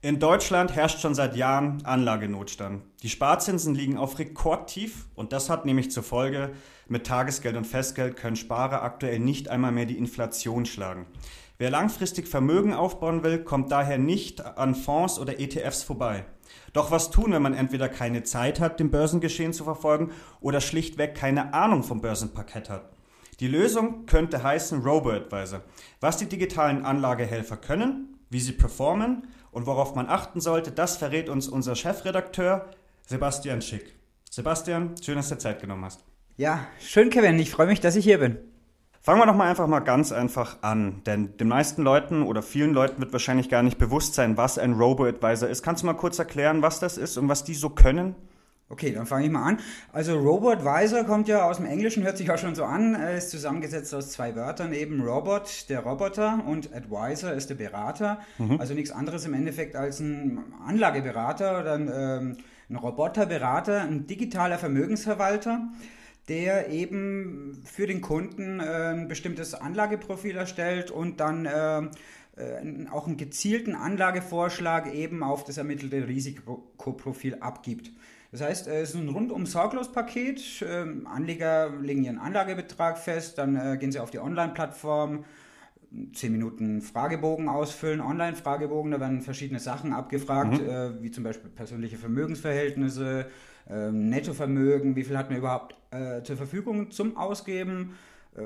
In Deutschland herrscht schon seit Jahren Anlagenotstand. Die Sparzinsen liegen auf Rekordtief und das hat nämlich zur Folge, mit Tagesgeld und Festgeld können Sparer aktuell nicht einmal mehr die Inflation schlagen. Wer langfristig Vermögen aufbauen will, kommt daher nicht an Fonds oder ETFs vorbei. Doch was tun, wenn man entweder keine Zeit hat, dem Börsengeschehen zu verfolgen oder schlichtweg keine Ahnung vom Börsenparkett hat? Die Lösung könnte heißen Robo-Advisor. Was die digitalen Anlagehelfer können, wie sie performen und worauf man achten sollte, das verrät uns unser Chefredakteur Sebastian Schick. Sebastian, schön, dass du Zeit genommen hast. Ja, schön, Kevin. Ich freue mich, dass ich hier bin. Fangen wir doch mal einfach mal ganz einfach an, denn den meisten Leuten oder vielen Leuten wird wahrscheinlich gar nicht bewusst sein, was ein Robo-Advisor ist. Kannst du mal kurz erklären, was das ist und was die so können? Okay, dann fange ich mal an. Also Robo-Advisor kommt ja aus dem Englischen, hört sich auch schon so an, ist zusammengesetzt aus zwei Wörtern, eben Robot, der Roboter und Advisor ist der Berater. Mhm. Also nichts anderes im Endeffekt als ein Anlageberater oder ein, ähm, ein Roboterberater, ein digitaler Vermögensverwalter der eben für den Kunden äh, ein bestimmtes Anlageprofil erstellt und dann äh, äh, auch einen gezielten Anlagevorschlag eben auf das ermittelte Risikoprofil abgibt. Das heißt, es ist ein rundum sorglos Paket. Ähm, Anleger legen ihren Anlagebetrag fest, dann äh, gehen sie auf die Online-Plattform, 10 Minuten Fragebogen ausfüllen, Online-Fragebogen, da werden verschiedene Sachen abgefragt, mhm. äh, wie zum Beispiel persönliche Vermögensverhältnisse, äh, Nettovermögen, wie viel hat man überhaupt äh, zur Verfügung zum Ausgeben, äh,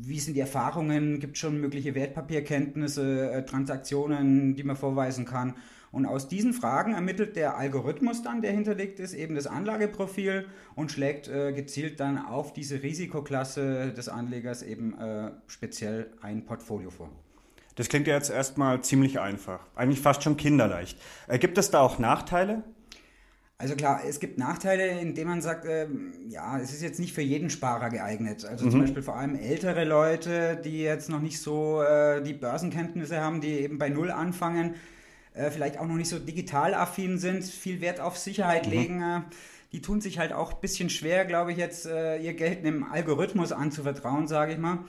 wie sind die Erfahrungen, gibt es schon mögliche Wertpapierkenntnisse, äh, Transaktionen, die man vorweisen kann. Und aus diesen Fragen ermittelt der Algorithmus dann, der hinterlegt ist, eben das Anlageprofil und schlägt äh, gezielt dann auf diese Risikoklasse des Anlegers eben äh, speziell ein Portfolio vor. Das klingt ja jetzt erstmal ziemlich einfach, eigentlich fast schon kinderleicht. Äh, gibt es da auch Nachteile? Also klar, es gibt Nachteile, indem man sagt, äh, ja, es ist jetzt nicht für jeden Sparer geeignet. Also mhm. zum Beispiel vor allem ältere Leute, die jetzt noch nicht so äh, die Börsenkenntnisse haben, die eben bei Null anfangen, äh, vielleicht auch noch nicht so digital affin sind, viel Wert auf Sicherheit mhm. legen. Äh, die tun sich halt auch ein bisschen schwer, glaube ich, jetzt äh, ihr Geld einem Algorithmus anzuvertrauen, sage ich mal.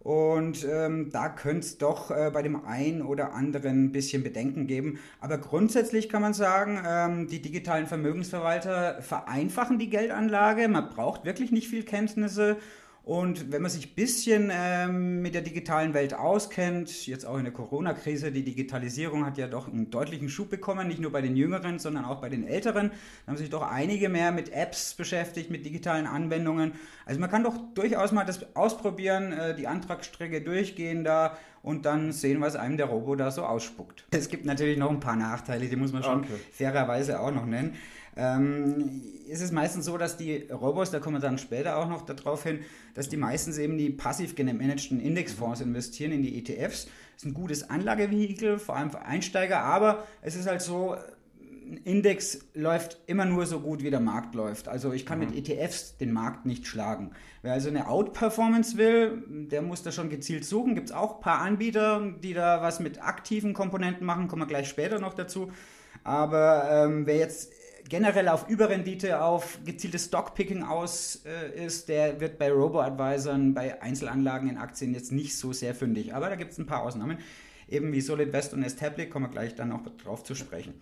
Und ähm, da könnte es doch äh, bei dem einen oder anderen ein bisschen Bedenken geben. Aber grundsätzlich kann man sagen, ähm, die digitalen Vermögensverwalter vereinfachen die Geldanlage. Man braucht wirklich nicht viel Kenntnisse und wenn man sich ein bisschen ähm, mit der digitalen Welt auskennt, jetzt auch in der Corona-Krise, die Digitalisierung hat ja doch einen deutlichen Schub bekommen, nicht nur bei den Jüngeren, sondern auch bei den Älteren. Da haben sich doch einige mehr mit Apps beschäftigt, mit digitalen Anwendungen. Also man kann doch durchaus mal das ausprobieren, äh, die Antragsstrecke durchgehen da und dann sehen, was einem der Robo da so ausspuckt. Es gibt natürlich noch ein paar Nachteile, die muss man schon okay. fairerweise auch noch nennen ähm, ist es meistens so, dass die Robos, da kommen wir dann später auch noch darauf hin, dass die meistens eben die passiv gemanagten Indexfonds investieren in die ETFs. Das ist ein gutes Anlagevehikel, vor allem für Einsteiger, aber es ist halt so, ein Index läuft immer nur so gut, wie der Markt läuft. Also ich kann mhm. mit ETFs den Markt nicht schlagen. Wer also eine Outperformance will, der muss da schon gezielt suchen. Gibt es auch ein paar Anbieter, die da was mit aktiven Komponenten machen, kommen wir gleich später noch dazu. Aber ähm, wer jetzt generell auf Überrendite, auf gezieltes Stockpicking aus äh, ist, der wird bei Robo-Advisern, bei Einzelanlagen in Aktien jetzt nicht so sehr fündig. Aber da gibt es ein paar Ausnahmen, eben wie Solid West und Establic, kommen wir gleich dann noch drauf zu sprechen.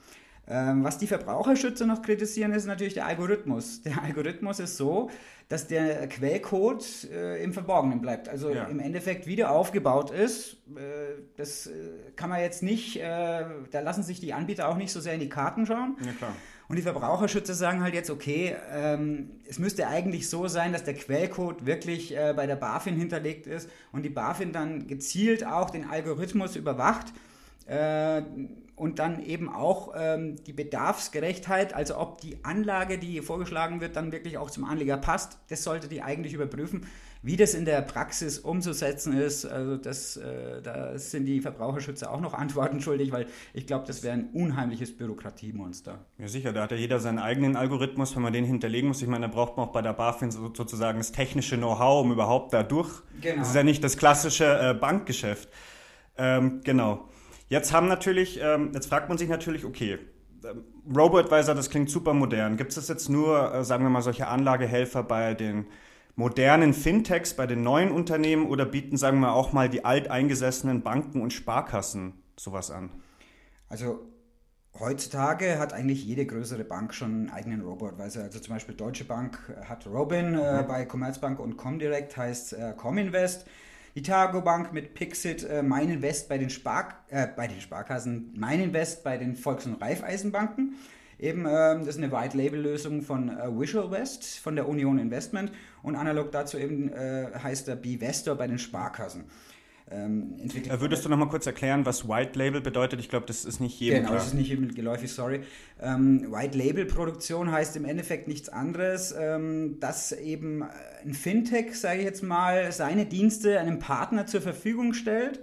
Ähm, was die Verbraucherschützer noch kritisieren, ist natürlich der Algorithmus. Der Algorithmus ist so, dass der Quellcode äh, im Verborgenen bleibt. Also ja. im Endeffekt wieder aufgebaut ist. Äh, das äh, kann man jetzt nicht, äh, da lassen sich die Anbieter auch nicht so sehr in die Karten schauen. Ja, klar. Und die Verbraucherschützer sagen halt jetzt, okay, ähm, es müsste eigentlich so sein, dass der Quellcode wirklich äh, bei der BaFin hinterlegt ist und die BaFin dann gezielt auch den Algorithmus überwacht äh, und dann eben auch ähm, die Bedarfsgerechtheit, also ob die Anlage, die vorgeschlagen wird, dann wirklich auch zum Anleger passt, das sollte die eigentlich überprüfen. Wie das in der Praxis umzusetzen ist, also das, äh, da sind die Verbraucherschützer auch noch Antworten schuldig, weil ich glaube, das wäre ein unheimliches Bürokratiemonster. Ja sicher, da hat ja jeder seinen eigenen Algorithmus, wenn man den hinterlegen muss. Ich meine, da braucht man auch bei der BaFin sozusagen das technische Know-how, um überhaupt da durch. Genau. Das ist ja nicht das klassische äh, Bankgeschäft. Ähm, genau. Jetzt haben natürlich, ähm, jetzt fragt man sich natürlich, okay, ähm, Robo-Advisor, das klingt super modern. Gibt es jetzt nur, äh, sagen wir mal, solche Anlagehelfer bei den modernen Fintechs, bei den neuen Unternehmen oder bieten, sagen wir auch mal, die alteingesessenen Banken und Sparkassen sowas an? Also heutzutage hat eigentlich jede größere Bank schon einen eigenen Robo-Advisor. Also zum Beispiel Deutsche Bank hat Robin, äh, mhm. bei Commerzbank und Comdirect heißt äh, Cominvest. Die Targo Bank mit Pixit, äh, Mein Invest bei den, Spar äh, bei den Sparkassen, Mein Invest bei den Volks- und Raiffeisenbanken. Eben, ähm, das ist eine White-Label-Lösung von äh, Visual West, von der Union Investment und analog dazu eben äh, heißt der B-Vestor bei den Sparkassen ähm, entwickelt. Äh, würdest du noch mal kurz erklären, was White Label bedeutet? Ich glaube, das ist nicht jedem Genau, klar. das ist nicht jedem geläufig, sorry. Ähm, White Label Produktion heißt im Endeffekt nichts anderes, ähm, dass eben ein Fintech, sage ich jetzt mal, seine Dienste einem Partner zur Verfügung stellt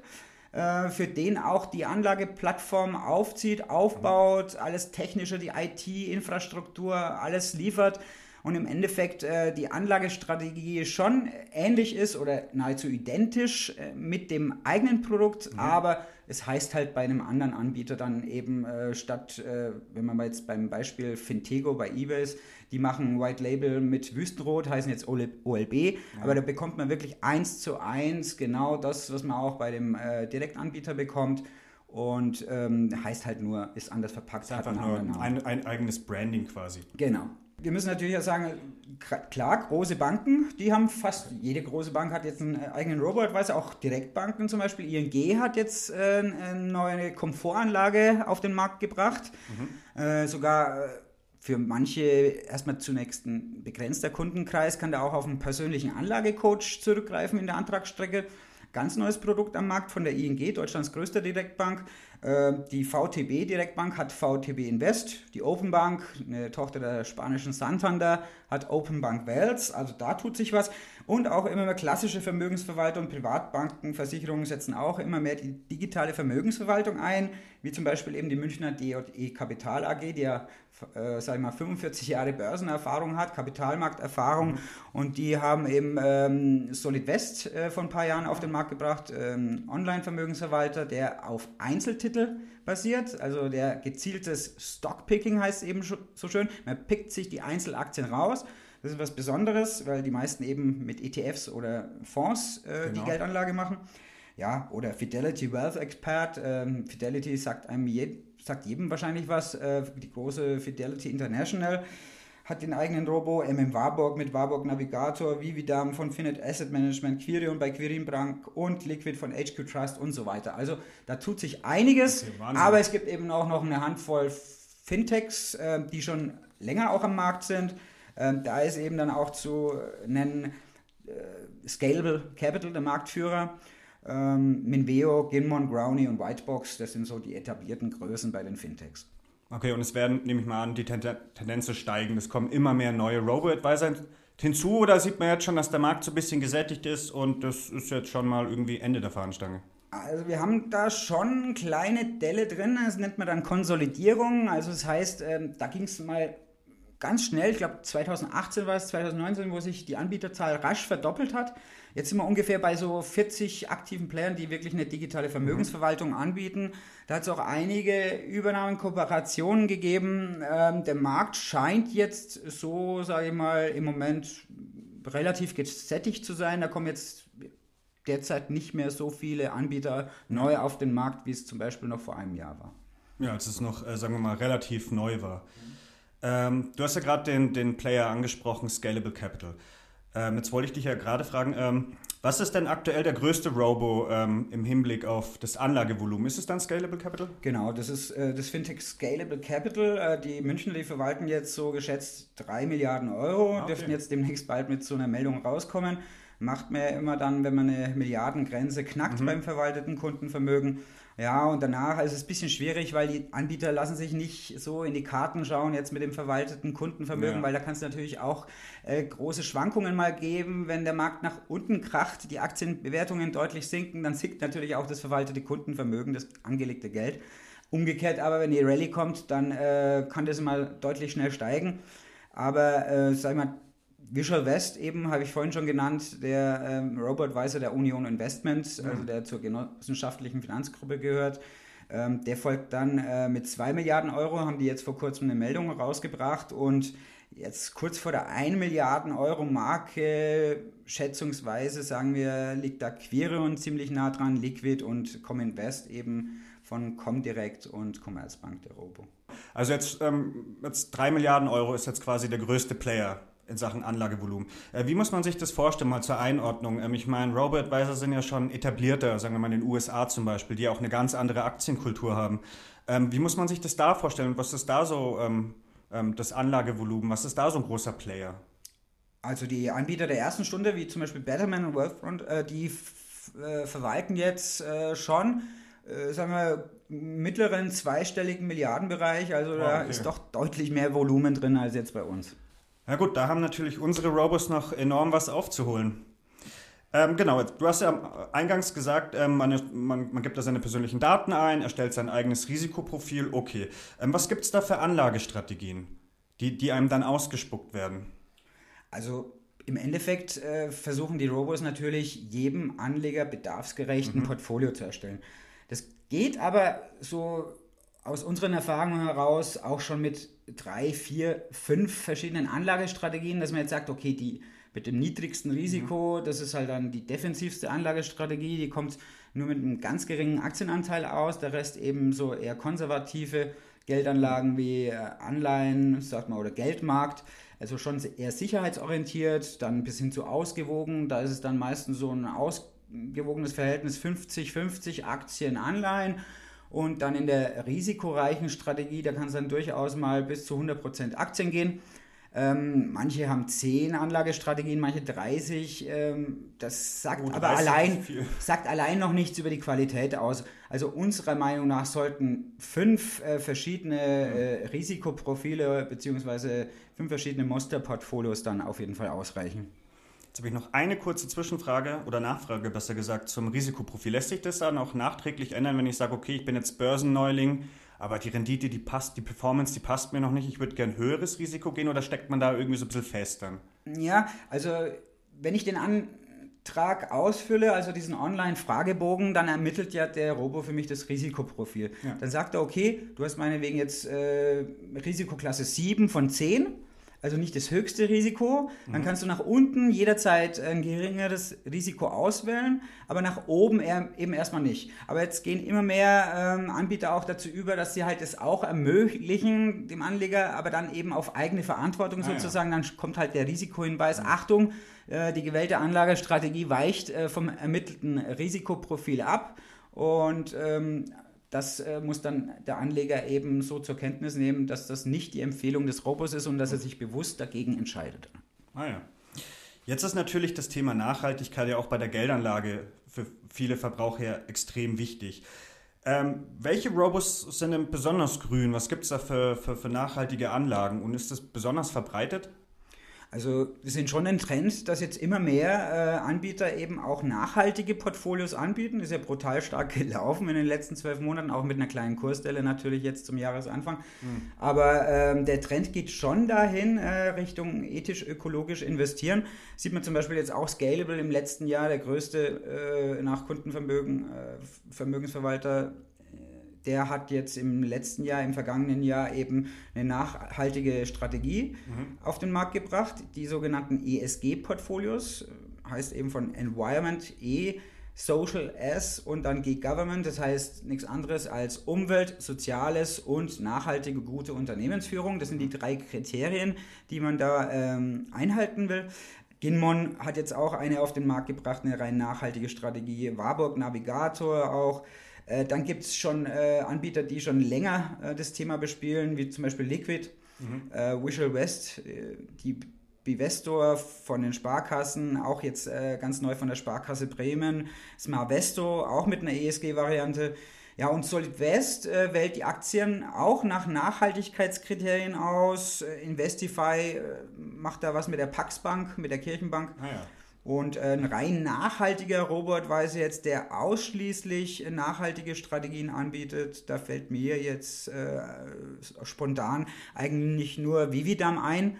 äh, für den auch die Anlageplattform aufzieht, aufbaut, alles technische, die IT-Infrastruktur, alles liefert und im Endeffekt äh, die Anlagestrategie schon ähnlich ist oder nahezu identisch äh, mit dem eigenen Produkt, mhm. aber es heißt halt bei einem anderen Anbieter dann eben äh, statt, äh, wenn man jetzt beim Beispiel Fintego bei eBay ist, die machen White Label mit Wüstenrot, heißen jetzt OLB, ja. aber da bekommt man wirklich eins zu eins genau das, was man auch bei dem äh, Direktanbieter bekommt und ähm, heißt halt nur, ist anders verpackt. Ist einfach nur ein, ein, eigenes Branding quasi. Genau wir müssen natürlich auch sagen, klar, große Banken, die haben fast, jede große Bank hat jetzt einen eigenen Robo-Advisor, auch Direktbanken zum Beispiel. ING hat jetzt äh, eine neue Komfortanlage auf den Markt gebracht. Mhm. Äh, sogar äh, für manche erstmal zunächst ein begrenzter Kundenkreis kann da auch auf einen persönlichen Anlagecoach zurückgreifen in der Antragsstrecke. Ganz neues Produkt am Markt von der ING, Deutschlands größter Direktbank. Ähm, die VTB Direktbank hat VTB Invest, die Open Bank, eine Tochter der spanischen Santander, hat Open Bank Wales, also da tut sich was. Und auch immer mehr klassische Vermögensverwaltung, Privatbanken, Versicherungen setzen auch immer mehr die digitale Vermögensverwaltung ein, wie zum Beispiel eben die Münchner DJE Kapital AG, die ja äh, sag ich mal, 45 Jahre Börsenerfahrung hat, Kapitalmarkterfahrung mhm. und die haben eben ähm, Solid West äh, vor ein paar Jahren auf den Markt gebracht, ähm, Online-Vermögensverwalter, der auf Einzeltitel basiert, also der gezieltes Stockpicking heißt eben so schön, man pickt sich die Einzelaktien raus, das ist was Besonderes, weil die meisten eben mit ETFs oder Fonds äh, genau. die Geldanlage machen. Ja, oder Fidelity Wealth Expert. Ähm, Fidelity sagt einem je, sagt jedem wahrscheinlich was. Äh, die große Fidelity International hat den eigenen Robo, MM Warburg mit Warburg Navigator, Vividam von Finet Asset Management, Quirion bei Quirin Bank und Liquid von HQ Trust und so weiter. Also da tut sich einiges, aber es gibt eben auch noch eine Handvoll Fintechs, äh, die schon länger auch am Markt sind. Äh, da ist eben dann auch zu nennen äh, Scalable Capital, der Marktführer. Ähm, Minveo, Ginmon, Brownie und Whitebox, das sind so die etablierten Größen bei den Fintechs. Okay, und es werden, nehme ich mal an, die Tendenzen steigen. Es kommen immer mehr neue Robo-Advisor hinzu oder sieht man jetzt schon, dass der Markt so ein bisschen gesättigt ist und das ist jetzt schon mal irgendwie Ende der Fahnenstange? Also wir haben da schon kleine Delle drin, das nennt man dann Konsolidierung. Also das heißt, ähm, da ging es mal ganz schnell, ich glaube 2018 war es, 2019, wo sich die Anbieterzahl rasch verdoppelt hat. Jetzt sind wir ungefähr bei so 40 aktiven Playern, die wirklich eine digitale Vermögensverwaltung mhm. anbieten. Da hat es auch einige Übernahmen, Kooperationen gegeben. Ähm, der Markt scheint jetzt so, sage ich mal, im Moment relativ gesättigt zu sein. Da kommen jetzt derzeit nicht mehr so viele Anbieter neu auf den Markt, wie es zum Beispiel noch vor einem Jahr war. Ja, als es noch, äh, sagen wir mal, relativ neu war. Ähm, du hast ja gerade den, den Player angesprochen, Scalable Capital. Ähm, jetzt wollte ich dich ja gerade fragen, ähm, was ist denn aktuell der größte Robo ähm, im Hinblick auf das Anlagevolumen? Ist es dann Scalable Capital? Genau, das ist äh, das Fintech Scalable Capital. Äh, die Münchner, die verwalten jetzt so geschätzt 3 Milliarden Euro, ah, okay. dürften jetzt demnächst bald mit so einer Meldung rauskommen. Macht man ja immer dann, wenn man eine Milliardengrenze knackt mhm. beim verwalteten Kundenvermögen. Ja, und danach also ist es ein bisschen schwierig, weil die Anbieter lassen sich nicht so in die Karten schauen, jetzt mit dem verwalteten Kundenvermögen, ja. weil da kann es natürlich auch äh, große Schwankungen mal geben. Wenn der Markt nach unten kracht, die Aktienbewertungen deutlich sinken, dann sinkt natürlich auch das verwaltete Kundenvermögen, das angelegte Geld. Umgekehrt aber, wenn die Rallye kommt, dann äh, kann das mal deutlich schnell steigen. Aber, äh, sag ich mal, Visual West eben, habe ich vorhin schon genannt, der ähm, Robo-Advisor der Union Investments, mhm. also der zur genossenschaftlichen Finanzgruppe gehört. Ähm, der folgt dann äh, mit 2 Milliarden Euro, haben die jetzt vor kurzem eine Meldung rausgebracht und jetzt kurz vor der 1 Milliarden Euro Marke, schätzungsweise sagen wir, liegt da Quirion ziemlich nah dran, Liquid und Cominvest eben von Comdirect und Commerzbank der Robo. Also jetzt, ähm, jetzt 3 Milliarden Euro ist jetzt quasi der größte Player in Sachen Anlagevolumen. Äh, wie muss man sich das vorstellen, mal zur Einordnung? Ähm, ich meine, Robo-Advisor sind ja schon etablierter, sagen wir mal in den USA zum Beispiel, die auch eine ganz andere Aktienkultur haben. Ähm, wie muss man sich das da vorstellen? Was ist da so ähm, das Anlagevolumen? Was ist da so ein großer Player? Also die Anbieter der ersten Stunde, wie zum Beispiel Betterman und Wealthfront, äh, die äh, verwalten jetzt schon sagen wir, mittleren zweistelligen Milliardenbereich. Also da ah, okay. ist doch deutlich mehr Volumen drin als jetzt bei uns. Na gut, da haben natürlich unsere Robos noch enorm was aufzuholen. Ähm, genau, du hast ja eingangs gesagt, ähm, man, man, man, gibt da seine persönlichen Daten ein, erstellt sein eigenes Risikoprofil. Okay. Ähm, was gibt es da für Anlagestrategien, die, die einem dann ausgespuckt werden? Also im Endeffekt äh, versuchen die Robos natürlich jedem Anleger bedarfsgerechten mhm. Portfolio zu erstellen. Das geht aber so aus unseren Erfahrungen heraus auch schon mit drei, vier, fünf verschiedenen Anlagestrategien, dass man jetzt sagt, okay, die mit dem niedrigsten Risiko, mhm. das ist halt dann die defensivste Anlagestrategie, die kommt nur mit einem ganz geringen Aktienanteil aus, der Rest eben so eher konservative Geldanlagen wie äh, Anleihen, sagt man, oder Geldmarkt, also schon eher sicherheitsorientiert, dann bis hin zu ausgewogen, da ist es dann meistens so ein aus gewogenes Verhältnis 50-50 Aktien, Anleihen. Und dann in der risikoreichen Strategie, da kann es dann durchaus mal bis zu 100% Aktien gehen. Ähm, manche haben 10 Anlagestrategien, manche 30. Ähm, das sagt oh, aber allein, sagt allein noch nichts über die Qualität aus. Also unserer Meinung nach sollten fünf äh, verschiedene äh, Risikoprofile bzw. fünf verschiedene Musterportfolios dann auf jeden Fall ausreichen. Jetzt habe ich noch eine kurze Zwischenfrage oder Nachfrage, besser gesagt, zum Risikoprofil. Lässt sich das dann auch nachträglich ändern, wenn ich sage, okay, ich bin jetzt Börsenneuling, aber die Rendite, die passt, die Performance, die passt mir noch nicht, ich würde gern höheres Risiko gehen oder steckt man da irgendwie so ein bisschen fest dann? Ja, also wenn ich den Antrag ausfülle, also diesen Online-Fragebogen, dann ermittelt ja der Robo für mich das Risikoprofil. Ja. Dann sagt er, okay, du hast meinetwegen jetzt äh, Risikoklasse 7 von 10 also nicht das höchste Risiko. Dann mhm. kannst du nach unten jederzeit ein geringeres Risiko auswählen, aber nach oben eben erstmal nicht. Aber jetzt gehen immer mehr ähm, Anbieter auch dazu über, dass sie halt es auch ermöglichen, dem Anleger, aber dann eben auf eigene Verantwortung ah, sozusagen. Ja. Dann kommt halt der Risikohinweis, mhm. Achtung, äh, die gewählte Anlagestrategie weicht äh, vom ermittelten Risikoprofil ab. Und ähm, das äh, muss dann der Anleger eben so zur Kenntnis nehmen, dass das nicht die Empfehlung des Robos ist und dass er sich bewusst dagegen entscheidet. Ah ja. Jetzt ist natürlich das Thema Nachhaltigkeit ja auch bei der Geldanlage für viele Verbraucher extrem wichtig. Ähm, welche Robos sind denn besonders grün? Was gibt es da für, für, für nachhaltige Anlagen und ist das besonders verbreitet? Also wir sind schon ein Trend, dass jetzt immer mehr äh, Anbieter eben auch nachhaltige Portfolios anbieten. Ist ja brutal stark gelaufen in den letzten zwölf Monaten, auch mit einer kleinen Kursstelle natürlich jetzt zum Jahresanfang. Mhm. Aber ähm, der Trend geht schon dahin, äh, Richtung ethisch-ökologisch investieren. Sieht man zum Beispiel jetzt auch Scalable im letzten Jahr, der größte äh, nach Kundenvermögen äh, Vermögensverwalter der hat jetzt im letzten Jahr, im vergangenen Jahr eben eine nachhaltige Strategie mhm. auf den Markt gebracht. Die sogenannten ESG-Portfolios, heißt eben von Environment E, Social S und dann G Government, das heißt nichts anderes als Umwelt, Soziales und nachhaltige gute Unternehmensführung. Das sind die drei Kriterien, die man da ähm, einhalten will. Ginmon hat jetzt auch eine auf den Markt gebracht, eine rein nachhaltige Strategie. Warburg Navigator auch. Äh, dann gibt es schon äh, Anbieter, die schon länger äh, das Thema bespielen, wie zum Beispiel Liquid, mhm. Äh, Visual West, äh, die Bivestor von den Sparkassen, auch jetzt ganz neu von der Sparkasse Bremen, Smartvesto, auch mit einer ESG-Variante. Ja, und Solid West äh, wählt die Aktien auch nach Nachhaltigkeitskriterien aus. Investify äh, macht da was mit der Pax Bank, mit der Kirchenbank. Ah, ja. Und ein rein nachhaltiger Robot-Weise jetzt, der ausschließlich nachhaltige Strategien anbietet, da fällt mir jetzt äh, spontan eigentlich nur Vividam ein.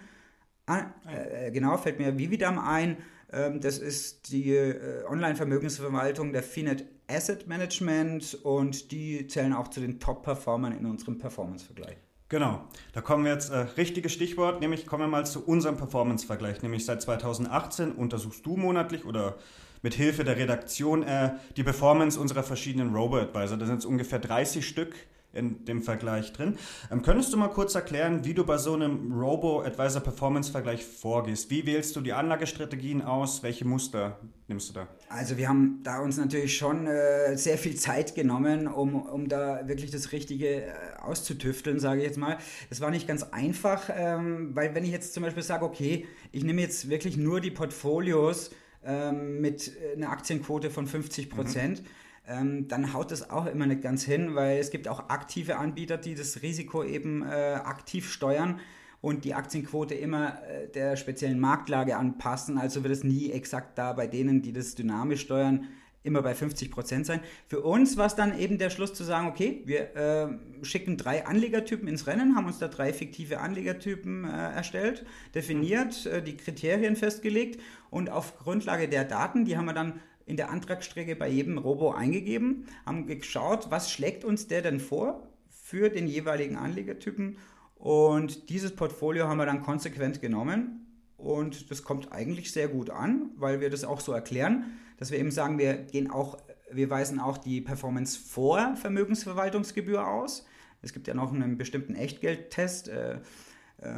Ah, äh, genau, fällt mir Vividam ein. Ähm, das ist die äh, Online-Vermögensverwaltung der Finet Asset Management und die zählen auch zu den Top-Performern in unserem Performance-Vergleich. Genau, da kommen wir jetzt, äh, richtiges Stichwort, nämlich kommen wir mal zu unserem Performance-Vergleich. Nämlich seit 2018 untersuchst du monatlich oder mit Hilfe der Redaktion äh, die Performance unserer verschiedenen Robo-Advisor. Da sind es ungefähr 30 Stück in dem Vergleich drin. Ähm, könntest du mal kurz erklären, wie du bei so einem Robo-Advisor Performance-Vergleich vorgehst? Wie wählst du die Anlagestrategien aus? Welche Muster nimmst du da? Also wir haben da uns natürlich schon äh, sehr viel Zeit genommen, um, um da wirklich das Richtige äh, auszutüfteln, sage ich jetzt mal. Das war nicht ganz einfach, ähm, weil wenn ich jetzt zum Beispiel sage, okay, ich nehme jetzt wirklich nur die Portfolios ähm, mit äh, einer Aktienquote von 50 Prozent, mhm ähm, dann haut das auch immer nicht ganz hin, weil es gibt auch aktive Anbieter, die das Risiko eben äh, aktiv steuern und die Aktienquote immer äh, der speziellen Marktlage anpassen. Also wird es nie exakt da bei denen, die das dynamisch steuern, immer bei 50 Prozent sein. Für uns war es dann eben der Schluss zu sagen, okay, wir äh, schicken drei Anlegertypen ins Rennen, haben uns da drei fiktive Anlegertypen äh, erstellt, definiert, äh, die Kriterien festgelegt und auf Grundlage der Daten, die haben wir dann in der Antragsstrecke bei jedem Robo eingegeben, haben geschaut, was schlägt uns der denn vor für den jeweiligen Anlegertypen und dieses Portfolio haben wir dann konsequent genommen und das kommt eigentlich sehr gut an, weil wir das auch so erklären, dass wir eben sagen, wir gehen auch, wir weisen auch die Performance vor Vermögensverwaltungsgebühr aus. Es gibt ja noch einen bestimmten Echtgeldtest. Äh, äh,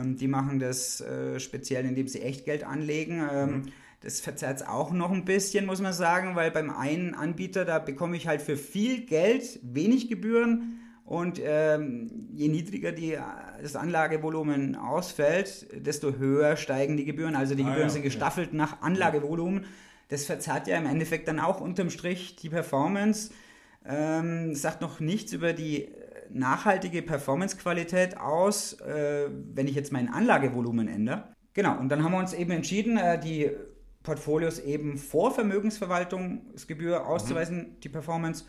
die machen das äh, speziell, indem sie Echtgeld anlegen. Ähm, mhm. Das verzerrt es auch noch ein bisschen, muss man sagen, weil beim einen Anbieter, da bekomme ich halt für viel Geld wenig Gebühren und ähm, je niedriger die, das Anlagevolumen ausfällt, desto höher steigen die Gebühren. Also die ah, Gebühren ja, sind gestaffelt nach Anlagevolumen. Das verzerrt ja im Endeffekt dann auch unterm Strich die Performance. Ähm, sagt noch nichts über die nachhaltige Performancequalität aus, äh, wenn ich jetzt mein Anlagevolumen ändere. Genau, und dann haben wir uns eben entschieden, äh, die Portfolios eben vor Vermögensverwaltungsgebühr mhm. auszuweisen, mhm. die Performance.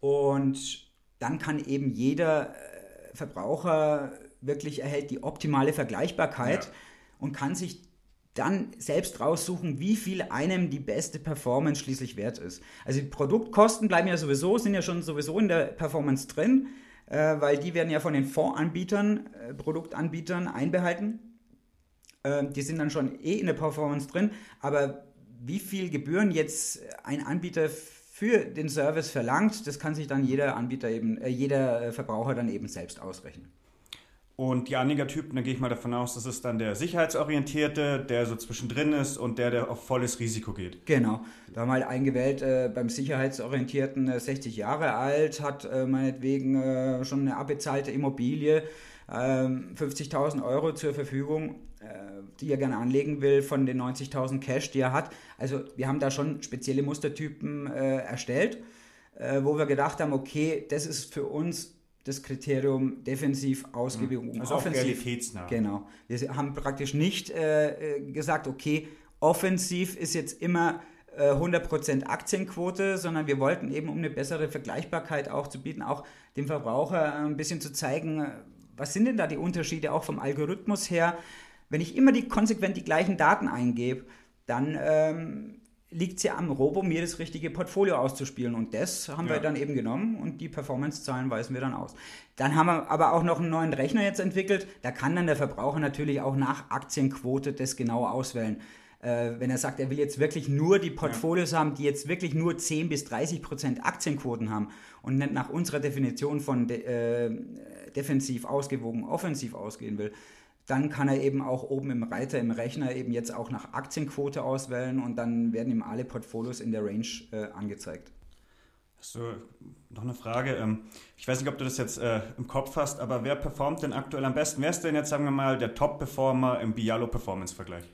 Und dann kann eben jeder äh, Verbraucher wirklich erhält die optimale Vergleichbarkeit ja. und kann sich dann selbst raussuchen, wie viel einem die beste Performance schließlich wert ist. Also die Produktkosten bleiben ja sowieso, sind ja schon sowieso in der Performance drin, äh, weil die werden ja von den Fondsanbietern, äh, Produktanbietern einbehalten. Ähm, die sind dann schon eh in der Performance drin, aber wie viel Gebühren jetzt ein Anbieter für den Service verlangt, das kann sich dann jeder Anbieter eben, äh, jeder äh, Verbraucher dann eben selbst ausrechnen. Und die Anlegertypen, da gehe ich mal davon aus, das ist dann der sicherheitsorientierte, der so zwischendrin ist und der, der auf volles Risiko geht. Genau. Da haben wir halt eingewählt äh, beim sicherheitsorientierten äh, 60 Jahre alt, hat äh, meinetwegen äh, schon eine abbezahlte Immobilie, 50.000 ähm, Euro zur Verfügung die er gerne anlegen will, von den 90.000 Cash, die er hat. Also wir haben da schon spezielle Mustertypen äh, erstellt, äh, wo wir gedacht haben, okay, das ist für uns das Kriterium defensiv ausgewogen. Also offensiv. realitätsnah. Genau. Wir haben praktisch nicht äh, gesagt, okay, offensiv ist jetzt immer 100% äh, Aktienquote, sondern wir wollten eben, um eine bessere Vergleichbarkeit auch zu bieten, auch dem Verbraucher ein bisschen zu zeigen, was sind denn da die Unterschiede auch vom Algorithmus her? Wenn ich immer die konsequent die gleichen Daten eingebe, dann ähm, liegt es ja am Robo, mir das richtige Portfolio auszuspielen. Und das haben ja. wir dann eben genommen und die Performance-Zahlen weisen wir dann aus. Dann haben wir aber auch noch einen neuen Rechner jetzt entwickelt. Da kann dann der Verbraucher natürlich auch nach Aktienquote das genau auswählen. Äh, wenn er sagt, er will jetzt wirklich nur die Portfolios ja. haben, die jetzt wirklich nur 10 bis 30 Prozent Aktienquoten haben und nicht nach unserer Definition von de äh, defensiv ausgewogen, offensiv ausgehen will, dann kann er eben auch oben im Reiter im Rechner eben jetzt auch nach Aktienquote auswählen und dann werden ihm alle Portfolios in der Range äh, angezeigt. So, noch eine Frage. Ähm, ich weiß nicht, ob du das jetzt äh, im Kopf hast, aber wer performt denn aktuell am besten? Wer ist denn jetzt, sagen wir mal, der Top-Performer im Bialo-Performance-Vergleich?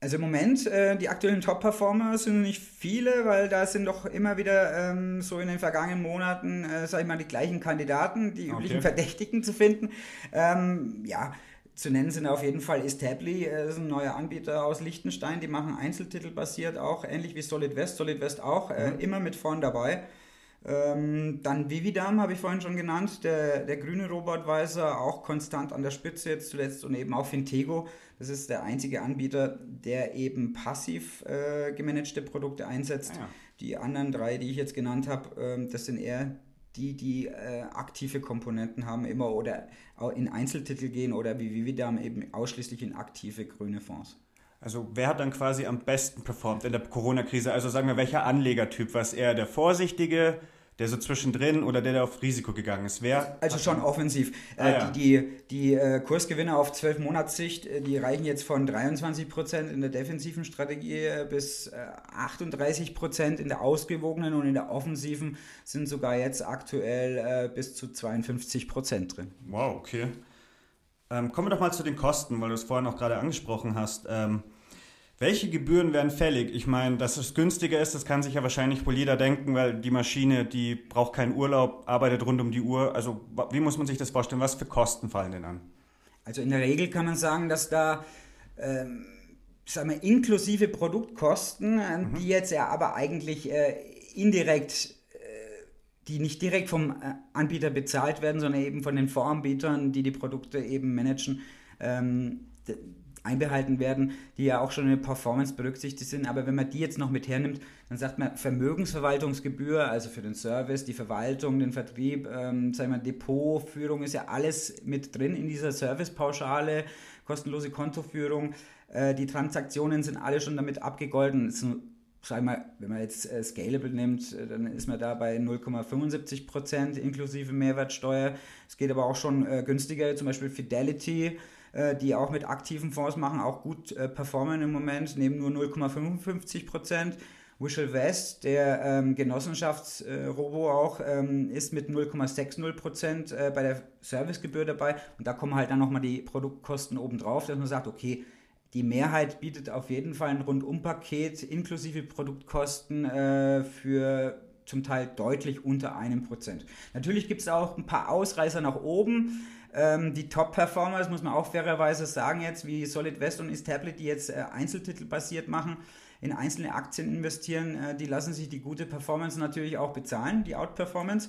Also im Moment, äh, die aktuellen Top-Performer sind nicht viele, weil da sind doch immer wieder ähm, so in den vergangenen Monaten, äh, sag ich mal, die gleichen Kandidaten, die üblichen okay. Verdächtigen zu finden. Ähm, ja, zu nennen sind auf jeden Fall Estably, äh, ist ein neuer Anbieter aus Liechtenstein, die machen Einzeltitel basiert auch, ähnlich wie Solid West, Solid West auch, äh, mhm. immer mit vorn dabei. Ähm, dann Vividam habe ich vorhin schon genannt, der, der grüne Robotweiser, auch konstant an der Spitze jetzt zuletzt und eben auch Fintego. Das ist der einzige Anbieter, der eben passiv äh, gemanagte Produkte einsetzt. Ah, ja. Die anderen drei, die ich jetzt genannt habe, ähm, das sind eher die, die äh, aktive Komponenten haben, immer oder in Einzeltitel gehen oder wie Vividam eben ausschließlich in aktive grüne Fonds. Also wer hat dann quasi am besten performt in der Corona-Krise? Also sagen wir, welcher Anlegertyp? Was eher der vorsichtige, der so zwischendrin oder der, der auf Risiko gegangen ist? Wer also schon offensiv. Ah, äh, ja. Die, die, die äh, Kursgewinne auf 12 Monatssicht, äh, die reichen jetzt von 23 Prozent in der defensiven Strategie äh, bis 38 äh, Prozent in der ausgewogenen und in der offensiven sind sogar jetzt aktuell bis zu 52 Prozent drin. Wow, okay. Ähm, kommen wir doch mal zu den Kosten, weil du es vorhin auch gerade angesprochen hast. Ähm, welche Gebühren werden fällig? Ich meine, dass es günstiger ist, das kann sich ja wahrscheinlich wohl jeder denken, weil die Maschine, die braucht keinen Urlaub, arbeitet rund um die Uhr. Also wie muss man sich das vorstellen? Was für Kosten fallen denn an? Also in der Regel kann man sagen, dass da ähm, sagen wir, inklusive Produktkosten, äh, mhm. die jetzt ja aber eigentlich äh, indirekt äh, die nicht direkt vom äh, Anbieter bezahlt werden, sondern eben von den Voranbietern, die die Produkte eben managen, ähm, einbehalten werden, die ja auch schon in der Performance berücksichtigt sind. Aber wenn man die jetzt noch mit hernimmt, dann sagt man Vermögensverwaltungsgebühr, also für den Service, die Verwaltung, den Vertrieb, ähm, sagen wir Depotführung ist ja alles mit drin in dieser Servicepauschale, kostenlose Kontoführung. Äh, die Transaktionen sind alle schon damit abgegolten. Sag mal, wenn man jetzt äh, Scalable nimmt, äh, dann ist man da bei 0,75 Prozent inklusive Mehrwertsteuer. Es geht aber auch schon äh, günstiger, zum Beispiel Fidelity äh, die auch mit aktiven Fonds machen, auch gut äh, performen im Moment, nehmen nur 0,55 Prozent. Visual West, der ähm, Genossenschaftsrobo äh, auch, ähm, ist mit 0,60 Prozent äh, bei der Servicegebühr dabei. Und da kommen halt dann nochmal die Produktkosten obendrauf, dass man sagt, okay, die Mehrheit bietet auf jeden Fall ein Rundumpaket inklusive Produktkosten äh, für zum Teil deutlich unter einem Prozent. Natürlich gibt es auch ein paar Ausreißer nach oben. Ähm, die Top-Performer, das muss man auch fairerweise sagen jetzt, wie Solid West und Established, die jetzt äh, Einzeltitel basiert machen, in einzelne Aktien investieren, äh, die lassen sich die gute Performance natürlich auch bezahlen, die Outperformance.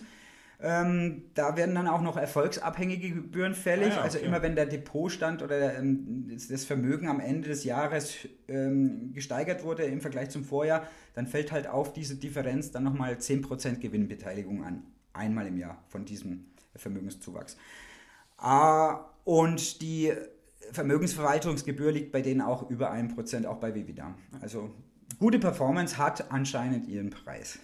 Ähm, da werden dann auch noch erfolgsabhängige Gebühren fällig. Ah ja, also okay. Also immer wenn der Depotstand oder ähm, das Vermögen am Ende des Jahres ähm, gesteigert wurde im Vergleich zum Vorjahr, dann fällt halt auf diese Differenz dann nochmal 10% Gewinnbeteiligung an. Einmal im Jahr von diesem Vermögenszuwachs. Ah, und die Vermögensverwaltungsgebühr liegt bei denen auch über 1%, auch bei Vivida. Also gute Performance hat anscheinend ihren Preis.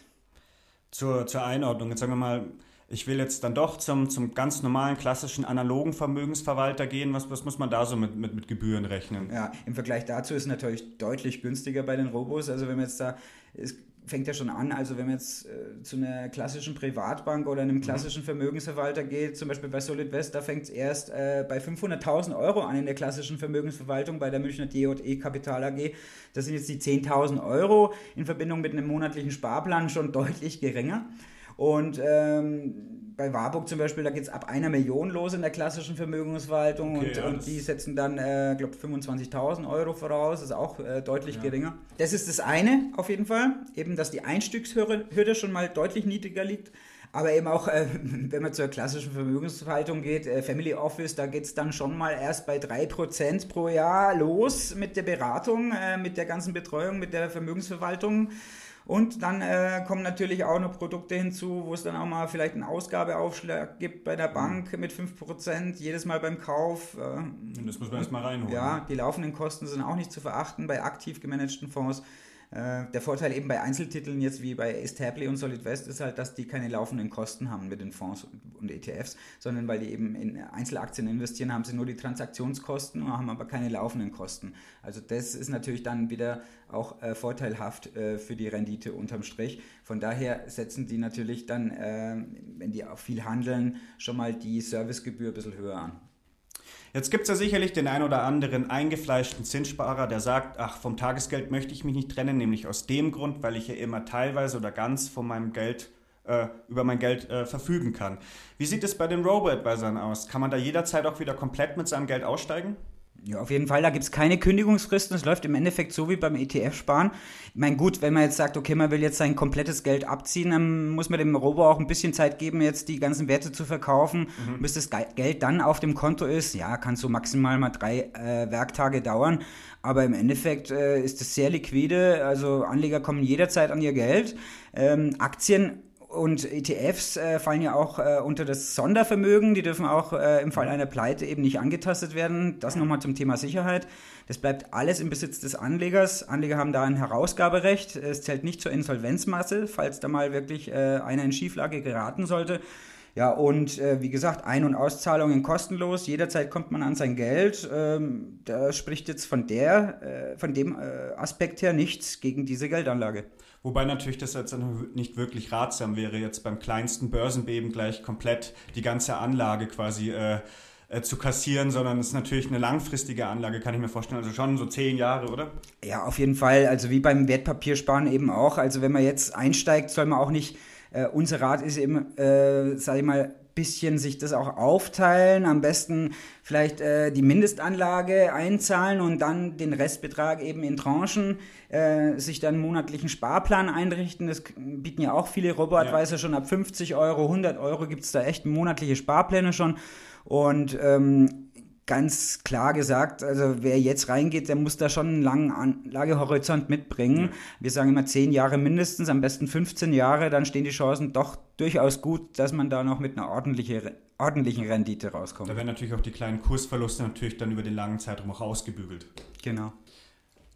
Zur, zur Einordnung, jetzt sagen wir mal, ich will jetzt dann doch zum, zum ganz normalen, klassischen, analogen Vermögensverwalter gehen. Was, was muss man da so mit, mit, mit Gebühren rechnen? Ja, im Vergleich dazu ist es natürlich deutlich günstiger bei den Robos. Also wenn man jetzt da, es fängt ja schon an, also wenn man jetzt äh, zu einer klassischen Privatbank oder einem mhm. klassischen Vermögensverwalter geht, zum Beispiel bei Solid West, da fängt es erst äh, bei 500.000 Euro an in der klassischen Vermögensverwaltung bei der Münchner DJE Kapital AG. Das sind jetzt die 10.000 Euro in Verbindung mit einem monatlichen Sparplan schon deutlich geringer. Und ähm, bei Warburg zum Beispiel, da geht es ab einer Million los in der klassischen Vermögensverwaltung okay, und, ja, und, die setzen dann, äh, glaube 25.000 Euro voraus, das ist auch äh, deutlich ja. geringer. Das ist das eine auf jeden Fall, eben, dass die Einstiegshürde schon mal deutlich niedriger liegt. Aber eben auch, äh, wenn man zur klassischen Vermögensverwaltung geht, äh, Family Office, da geht es dann schon mal erst bei 3% pro Jahr los mit der Beratung, äh, mit der ganzen Betreuung, mit der Vermögensverwaltung. Und dann äh, kommen natürlich auch noch Produkte hinzu, wo es dann auch mal vielleicht einen Ausgabeaufschlag gibt bei der mhm. Bank mit 5%, jedes Mal beim Kauf. Äh, das muss man erstmal reinholen. Ja, die laufenden Kosten sind auch nicht zu verachten bei aktiv gemanagten Fonds. Äh, der Vorteil eben bei Einzeltiteln jetzt wie bei Establi und Solid West ist halt, dass die keine laufenden Kosten haben mit den Fonds und ETFs, sondern weil die eben in Einzelaktien investieren, haben sie nur die Transaktionskosten und haben aber keine laufenden Kosten. Also das ist natürlich dann wieder auch äh, vorteilhaft äh, für die Rendite unterm Strich. Von daher setzen die natürlich dann, äh, wenn die auch viel handeln, schon mal die Servicegebühr ein bisschen höher an. Jetzt gibt es ja sicherlich den ein oder anderen eingefleischten Zinssparer, der sagt, ach, vom Tagesgeld möchte ich mich nicht trennen, nämlich aus dem Grund, weil ich ja immer teilweise oder ganz von meinem Geld äh, über mein Geld äh, verfügen kann. Wie sieht es bei den Robo-Advisern aus? Kann man da jederzeit auch wieder komplett mit seinem Geld aussteigen? Ja, auf jeden Fall, da gibt es keine Kündigungsfristen. Es läuft im Endeffekt so wie beim ETF-Sparen. Ich meine, gut, wenn man jetzt sagt, okay, man will jetzt sein komplettes Geld abziehen, dann muss man dem Robo auch ein bisschen Zeit geben, jetzt die ganzen Werte zu verkaufen. Mhm. Bis das Geld dann auf dem Konto ist, ja, kann so maximal mal drei äh, Werktage dauern. Aber im Endeffekt äh, ist es sehr liquide. Also Anleger kommen jederzeit an ihr Geld. Ähm, Aktien und ETFs äh, fallen ja auch äh, unter das Sondervermögen. Die dürfen auch äh, im Fall einer Pleite eben nicht angetastet werden. Das nochmal zum Thema Sicherheit. Das bleibt alles im Besitz des Anlegers. Anleger haben da ein Herausgaberecht. Es zählt nicht zur Insolvenzmasse, falls da mal wirklich äh, einer in Schieflage geraten sollte. Ja, und äh, wie gesagt, Ein- und Auszahlungen kostenlos. Jederzeit kommt man an sein Geld. Ähm, da spricht jetzt von der, äh, von dem äh, Aspekt her nichts gegen diese Geldanlage. Wobei natürlich das jetzt nicht wirklich ratsam wäre, jetzt beim kleinsten Börsenbeben gleich komplett die ganze Anlage quasi äh, äh, zu kassieren, sondern es ist natürlich eine langfristige Anlage, kann ich mir vorstellen. Also schon so zehn Jahre, oder? Ja, auf jeden Fall. Also wie beim Wertpapiersparen eben auch. Also wenn man jetzt einsteigt, soll man auch nicht äh, unser Rat ist eben, äh, sag ich mal, bisschen sich das auch aufteilen, am besten vielleicht äh, die Mindestanlage einzahlen und dann den Restbetrag eben in Tranchen, äh, sich dann einen monatlichen Sparplan einrichten. Das bieten ja auch viele Robo-Advisor ja. schon ab 50 Euro, 100 Euro gibt es da echt monatliche Sparpläne schon. Und ähm, ganz klar gesagt, also wer jetzt reingeht, der muss da schon einen langen Anlagehorizont mitbringen. Ja. Wir sagen immer zehn Jahre mindestens, am besten 15 Jahre, dann stehen die Chancen doch durchaus gut, dass man da noch mit einer ordentlichen, ordentlichen Rendite rauskommt. Da werden natürlich auch die kleinen Kursverluste natürlich dann über den langen Zeitraum auch ausgebügelt. Genau.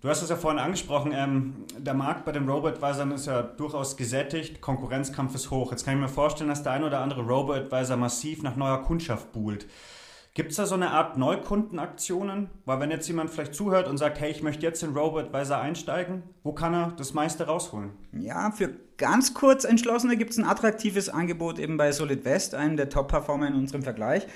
Du hast es ja vorhin angesprochen, ähm, der Markt bei den Robo-Advisern ist ja durchaus gesättigt, Konkurrenzkampf ist hoch. Jetzt kann ich mir vorstellen, dass der ein oder andere Robo-Advisor massiv nach neuer Kundschaft buhlt. Gibt es da so eine Art Neukundenaktionen? Weil wenn jetzt jemand vielleicht zuhört und sagt, hey, ich möchte jetzt in Robo-Advisor einsteigen, wo kann er das meiste rausholen? Ja, für ganz kurz Entschlossene gibt es ein attraktives Angebot eben bei Solid West, einem der Top-Performer in unserem Vergleich.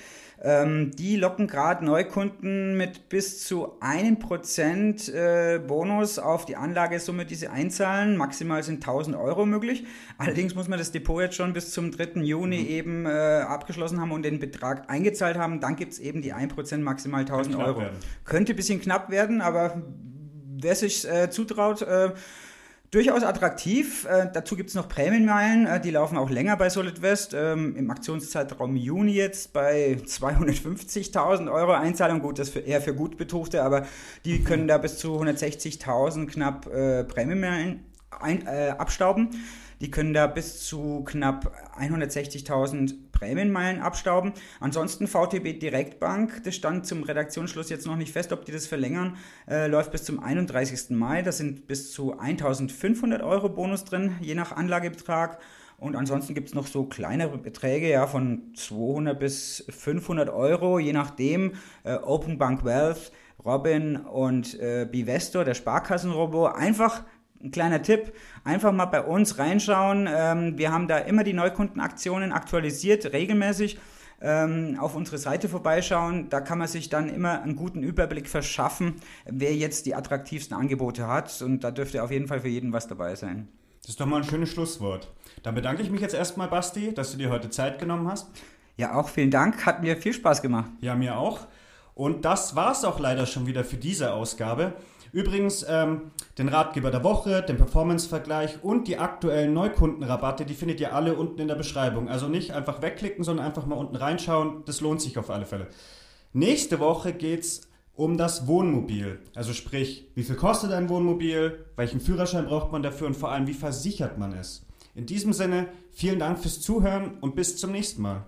Ähm, die locken gerade Neukunden mit bis zu einem Prozent äh, Bonus auf die Anlagesumme, die sie einzahlen. Maximal sind 1000 Euro möglich. Allerdings muss man das Depot jetzt schon bis zum 3. Juni mhm. eben äh, abgeschlossen haben und den Betrag eingezahlt haben. Dann gibt es eben die 1% maximal 1000 Euro. Werden. Könnte ein bisschen knapp werden, aber wer sich äh, zutraut, äh, durchaus attraktiv. Äh, dazu gibt es noch Prämienmeilen, äh, die laufen auch länger bei Solid West. Ähm, Im Aktionszeitraum Juni jetzt bei 250.000 Euro Einzahlung. Gut, das ist eher für gut Betuchte, aber die können da bis zu 160.000 knapp äh, Prämienmeilen ein, äh, abstauben. Die können da bis zu knapp 160.000 Prämienmeilen abstauben. Ansonsten VTB Direktbank, das stand zum Redaktionsschluss jetzt noch nicht fest, ob die das verlängern, äh, läuft bis zum 31. Mai. Da sind bis zu 1.500 Euro Bonus drin, je nach Anlagebetrag. Und ansonsten gibt es noch so kleinere Beträge, ja, von 200 bis 500 Euro, je nachdem. Äh, Open Bank Wealth, Robin und äh, Bivestor, der Sparkassenrobo. Einfach ein kleiner Tipp, einfach mal bei uns reinschauen. Ähm, wir haben da immer die Neukundenaktionen aktualisiert, regelmäßig. Ähm, auf unsere Seite vorbeischauen. Da kann man sich dann immer einen guten Überblick verschaffen, wer jetzt die attraktivsten Angebote hat. Und da dürfte auf jeden Fall für jeden was dabei sein. Das ist doch mal ein schönes Schlusswort. Dann bedanke ich mich jetzt erstmal, Basti, dass du dir heute Zeit genommen hast. Ja, auch vielen Dank. Hat mir viel Spaß gemacht. Ja, mir auch. Und das war es auch leider schon wieder für diese Ausgabe. Übrigens, ähm, den Ratgeber der Woche, den Performance-Vergleich und die aktuellen Neukundenrabatte, die findet ihr alle unten in der Beschreibung. Also nicht einfach wegklicken, sondern einfach mal unten reinschauen. Das lohnt sich auf alle Fälle. Nächste Woche geht es um das Wohnmobil. Also sprich, wie viel kostet ein Wohnmobil, welchen Führerschein braucht man dafür und vor allem, wie versichert man es. In diesem Sinne, vielen Dank fürs Zuhören und bis zum nächsten Mal.